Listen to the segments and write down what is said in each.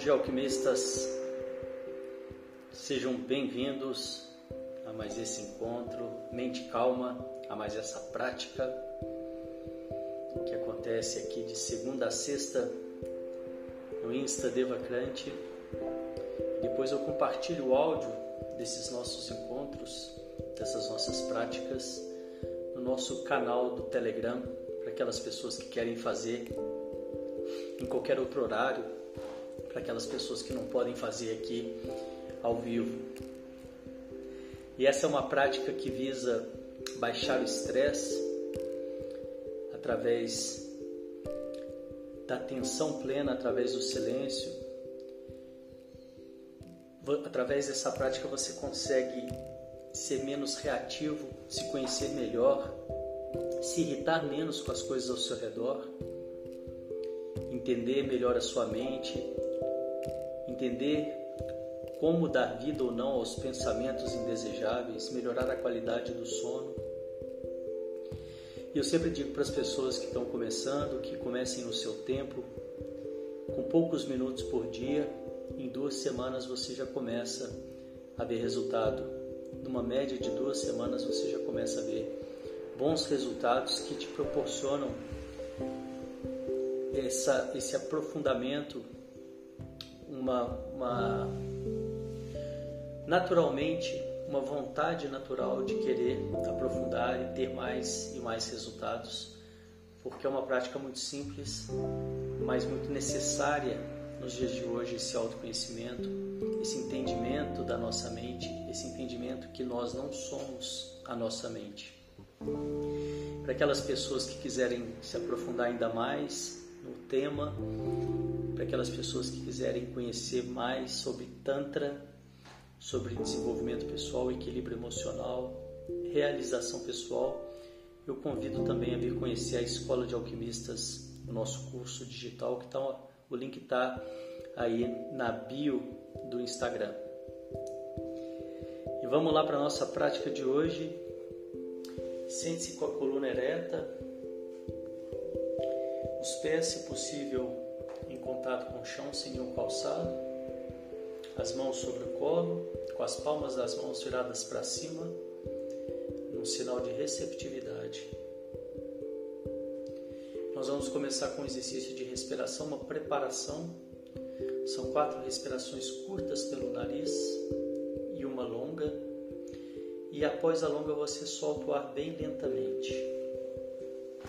Dia, alquimistas. Sejam bem-vindos a mais esse encontro. Mente calma, a mais essa prática que acontece aqui de segunda a sexta no Insta Devacrante. Depois eu compartilho o áudio desses nossos encontros, dessas nossas práticas, no nosso canal do Telegram, para aquelas pessoas que querem fazer em qualquer outro horário para aquelas pessoas que não podem fazer aqui ao vivo. E essa é uma prática que visa baixar o estresse através da atenção plena, através do silêncio. Através dessa prática você consegue ser menos reativo, se conhecer melhor, se irritar menos com as coisas ao seu redor, entender melhor a sua mente, entender como dar vida ou não aos pensamentos indesejáveis, melhorar a qualidade do sono. E eu sempre digo para as pessoas que estão começando que comecem no seu tempo, com poucos minutos por dia, em duas semanas você já começa a ver resultado. Numa média de duas semanas você já começa a ver bons resultados que te proporcionam essa, esse aprofundamento uma, uma naturalmente uma vontade natural de querer aprofundar e ter mais e mais resultados, porque é uma prática muito simples, mas muito necessária nos dias de hoje esse autoconhecimento, esse entendimento da nossa mente, esse entendimento que nós não somos a nossa mente. Para aquelas pessoas que quiserem se aprofundar ainda mais no tema, para aquelas pessoas que quiserem conhecer mais sobre Tantra, sobre desenvolvimento pessoal, equilíbrio emocional, realização pessoal. Eu convido também a vir conhecer a Escola de Alquimistas, o nosso curso digital, que tá, o link está aí na bio do Instagram. E vamos lá para a nossa prática de hoje. Sente-se com a coluna ereta, os pés, se possível, contato com o chão sem nenhum calçado, as mãos sobre o colo, com as palmas das mãos viradas para cima, num sinal de receptividade. Nós vamos começar com um exercício de respiração, uma preparação. São quatro respirações curtas pelo nariz e uma longa. E após a longa você solta o ar bem lentamente.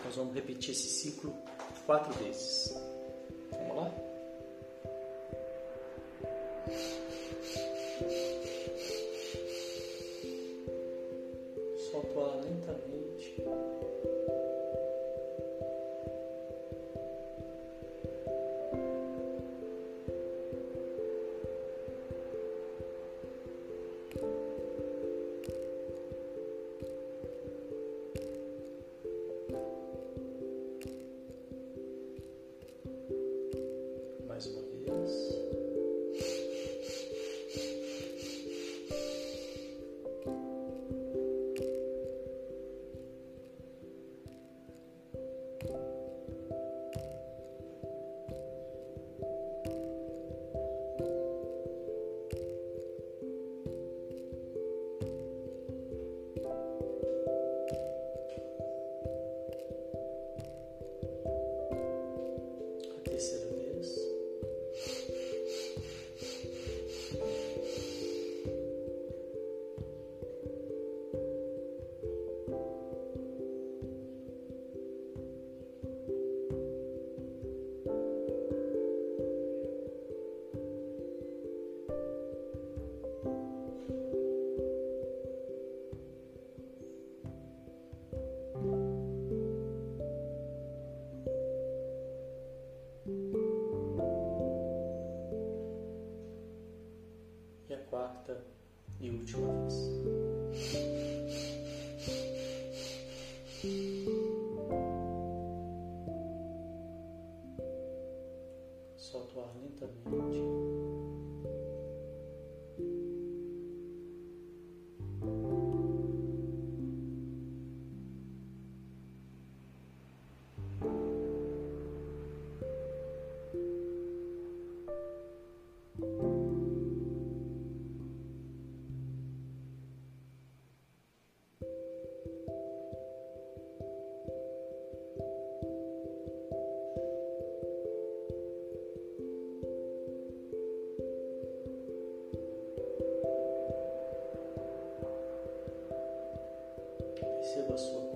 Nós vamos repetir esse ciclo quatro vezes. Receba a sua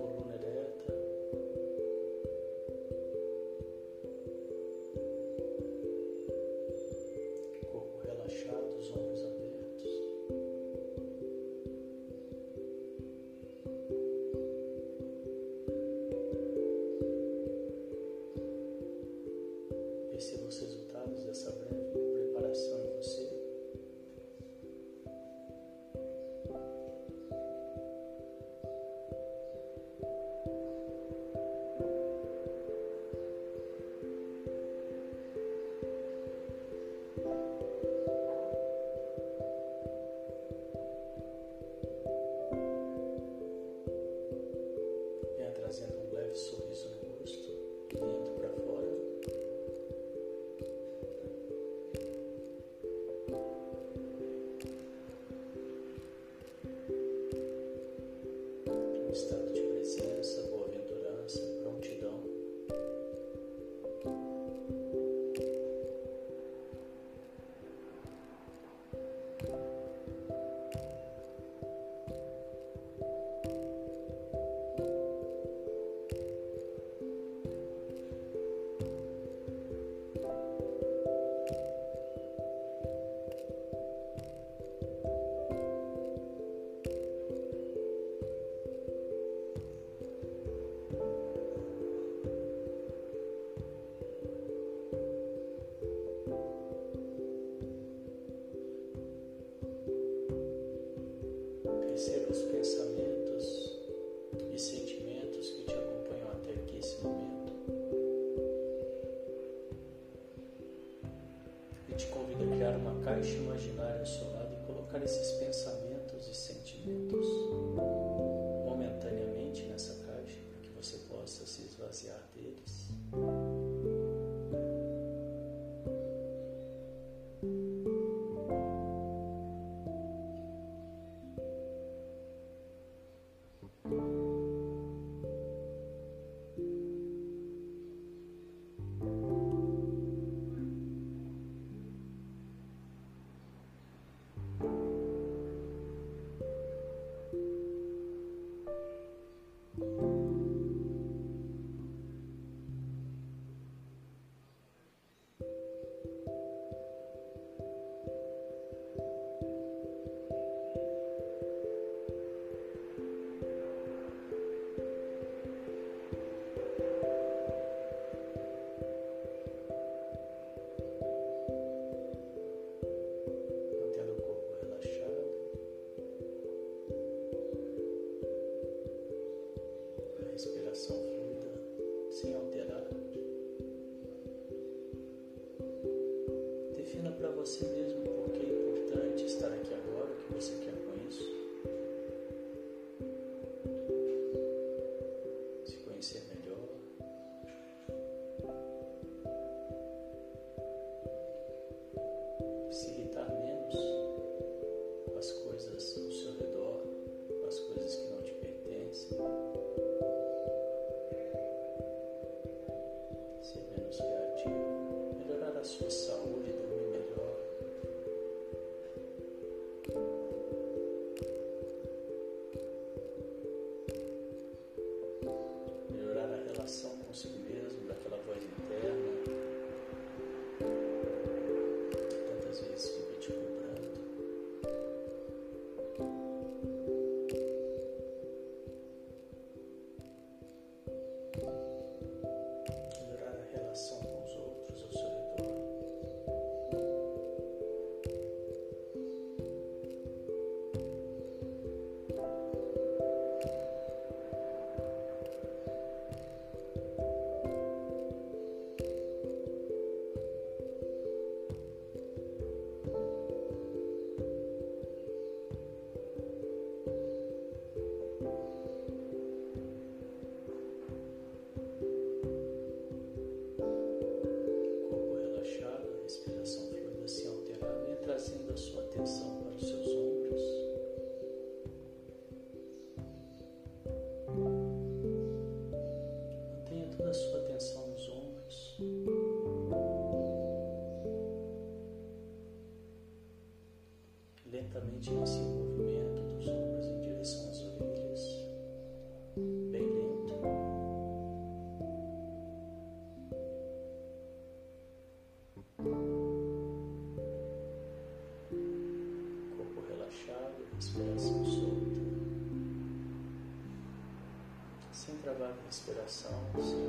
a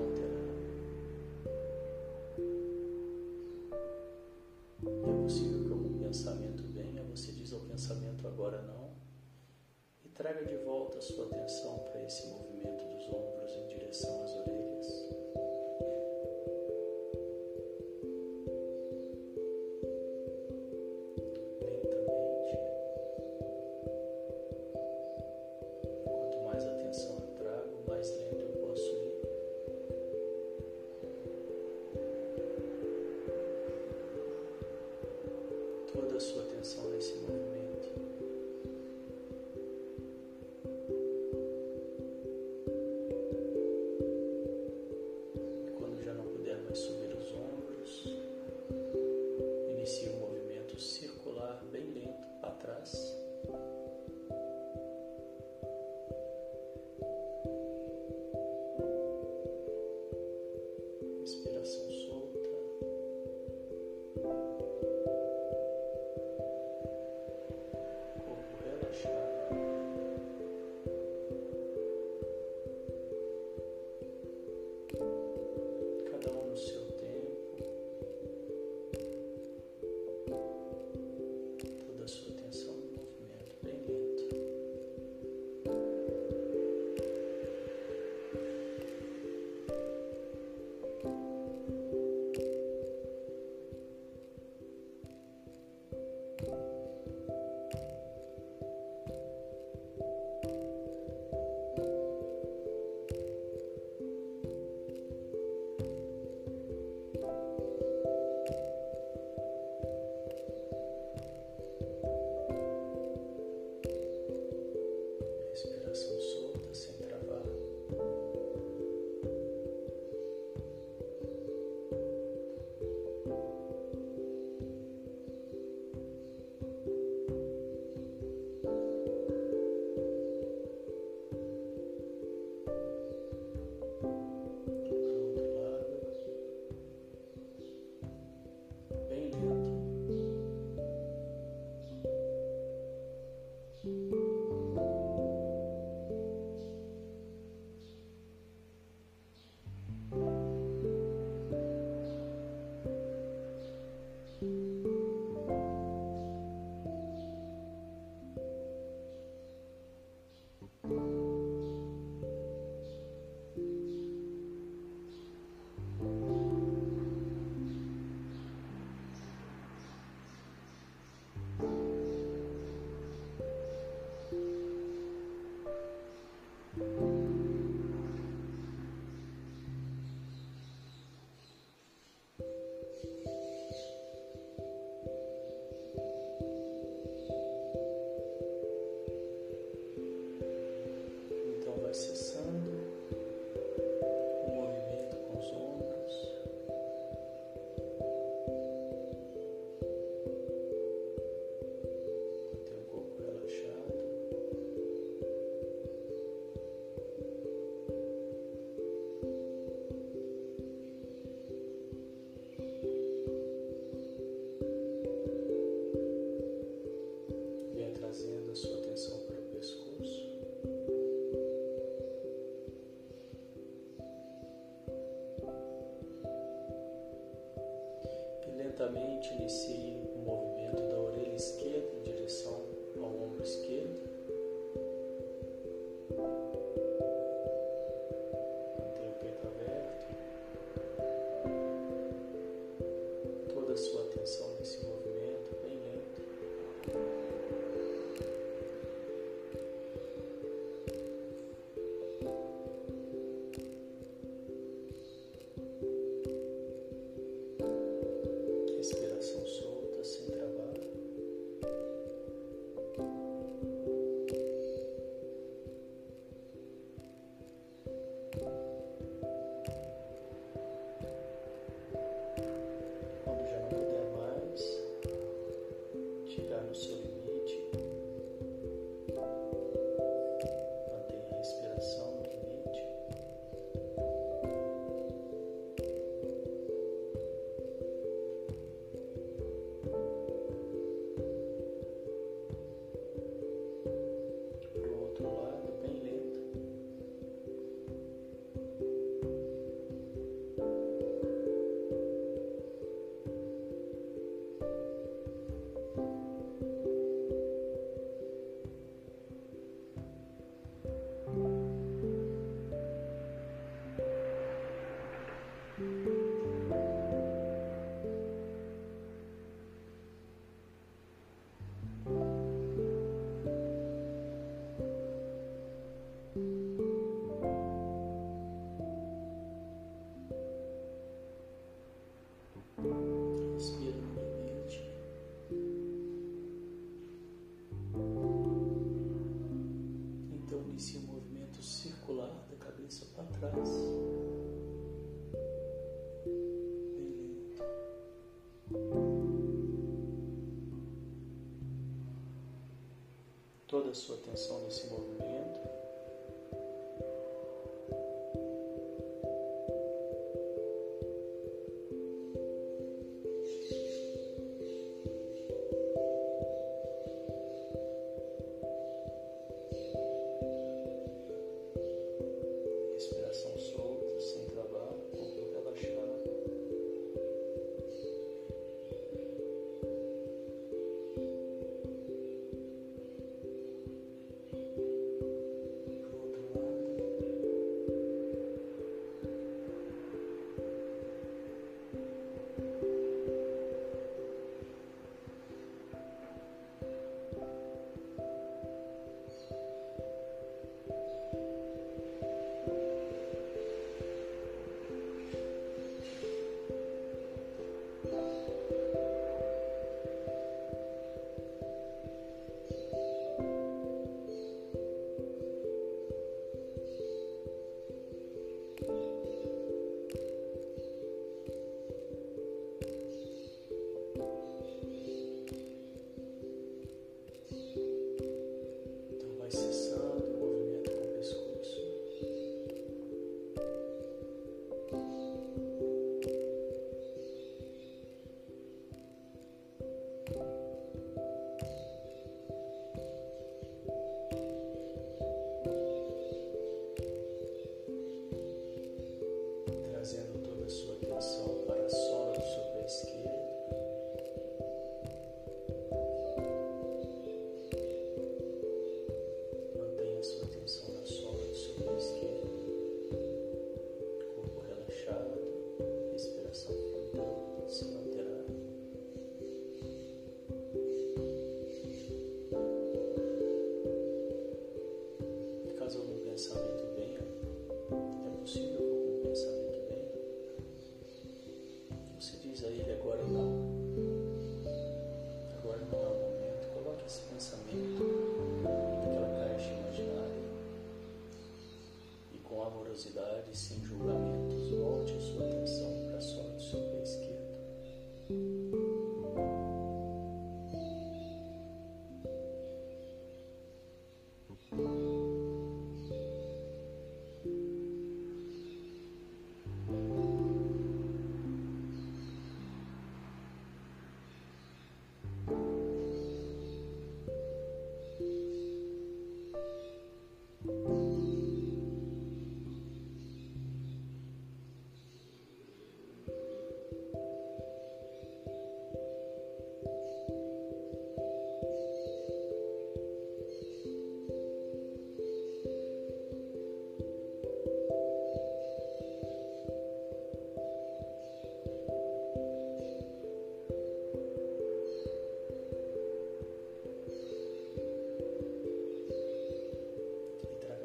Toda a sua atenção nesse movimento.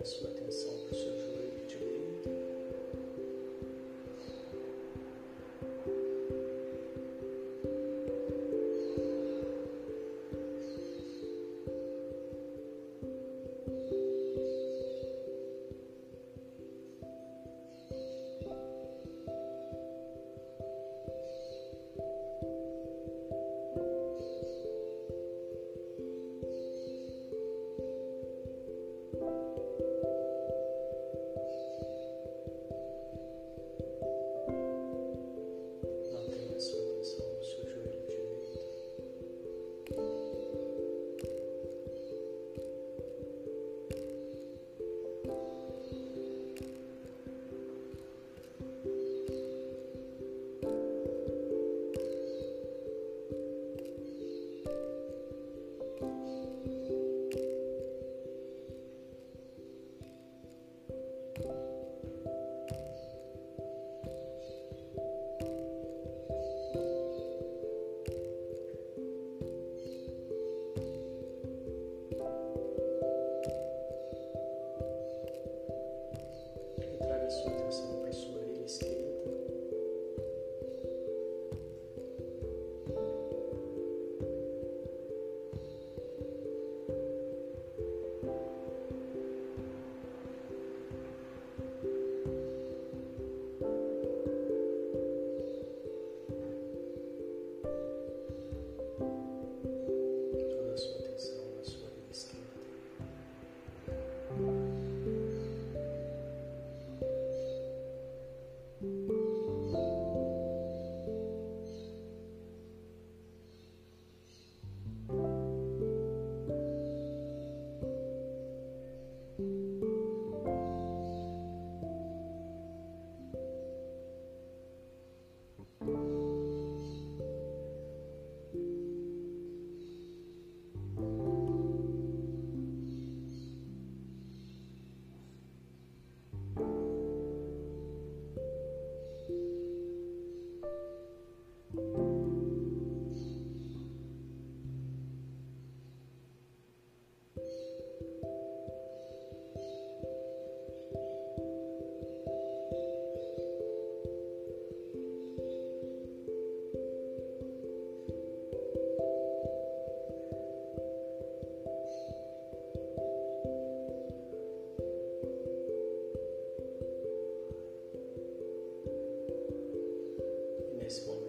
this way. this one.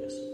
Yes.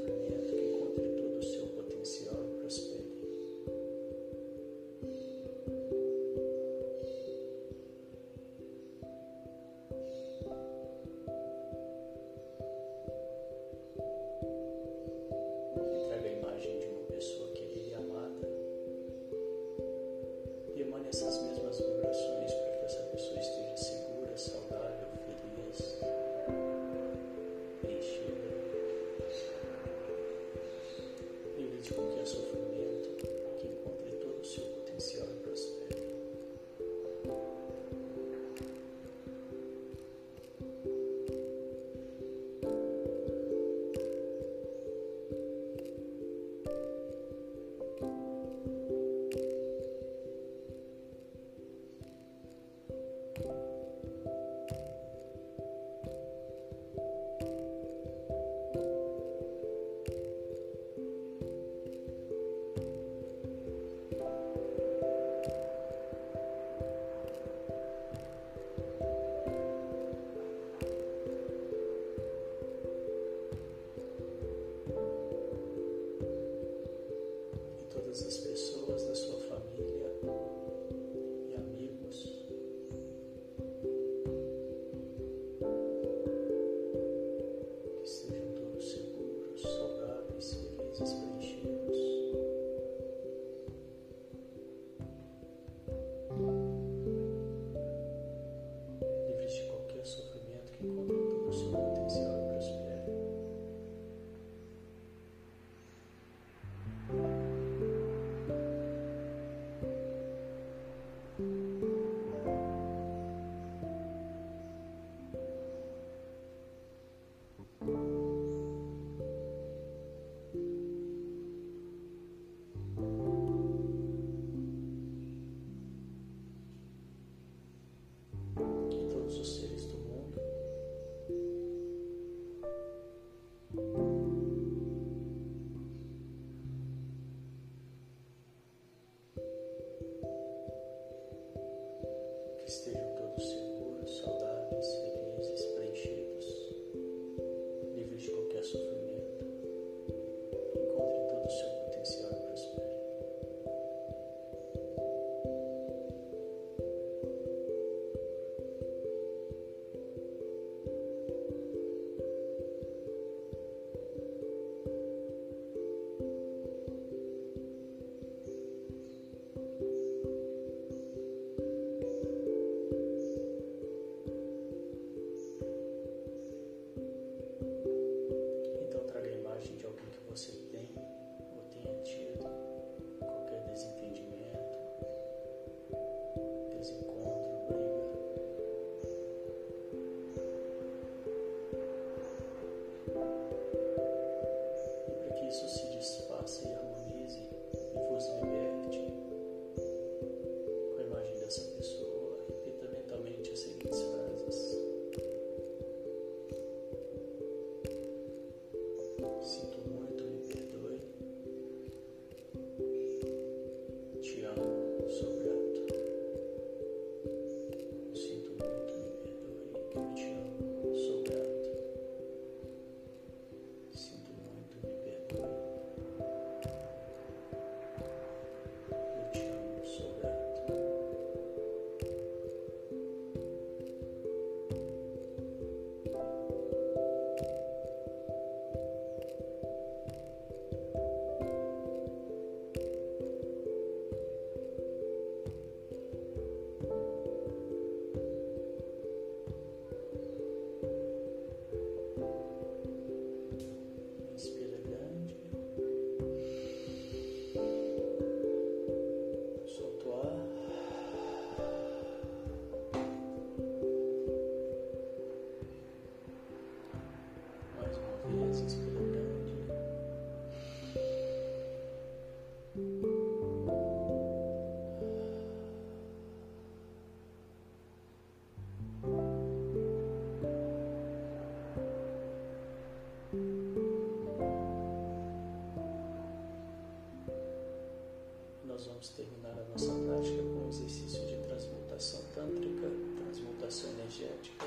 Vamos terminar a nossa prática com o exercício de transmutação tântrica, transmutação energética.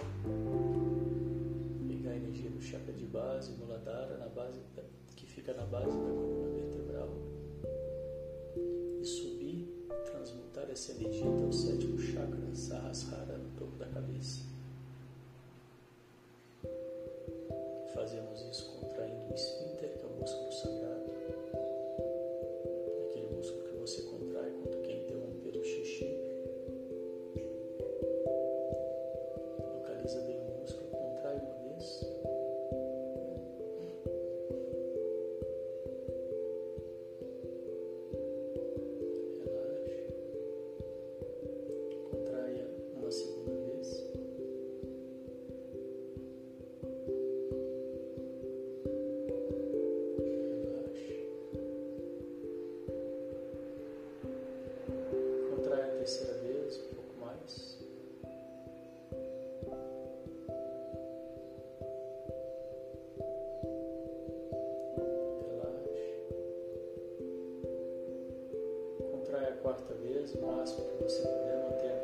Pegar a energia do chakra de base, Muladhara, na base, que fica na base da coluna vertebral. E subir, transmutar essa energia até o sétimo chakra, Sahasrara, no topo da cabeça. Fazemos isso contraindo o esfíncter, que é o músculo sagrado. Quarta vez, o máximo que você puder manter contraído.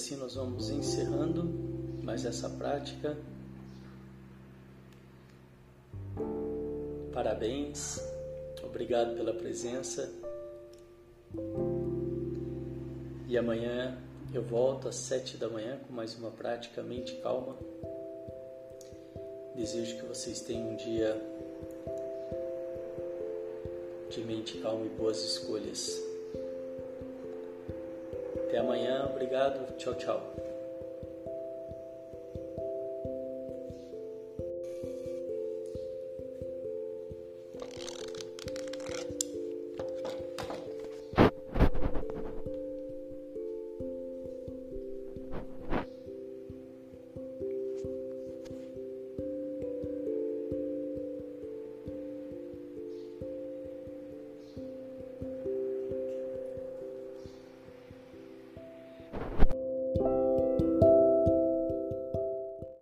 Assim nós vamos encerrando mais essa prática. Parabéns, obrigado pela presença. E amanhã eu volto às sete da manhã com mais uma prática mente calma. Desejo que vocês tenham um dia de mente calma e boas escolhas. Amanhã, obrigado, tchau, tchau.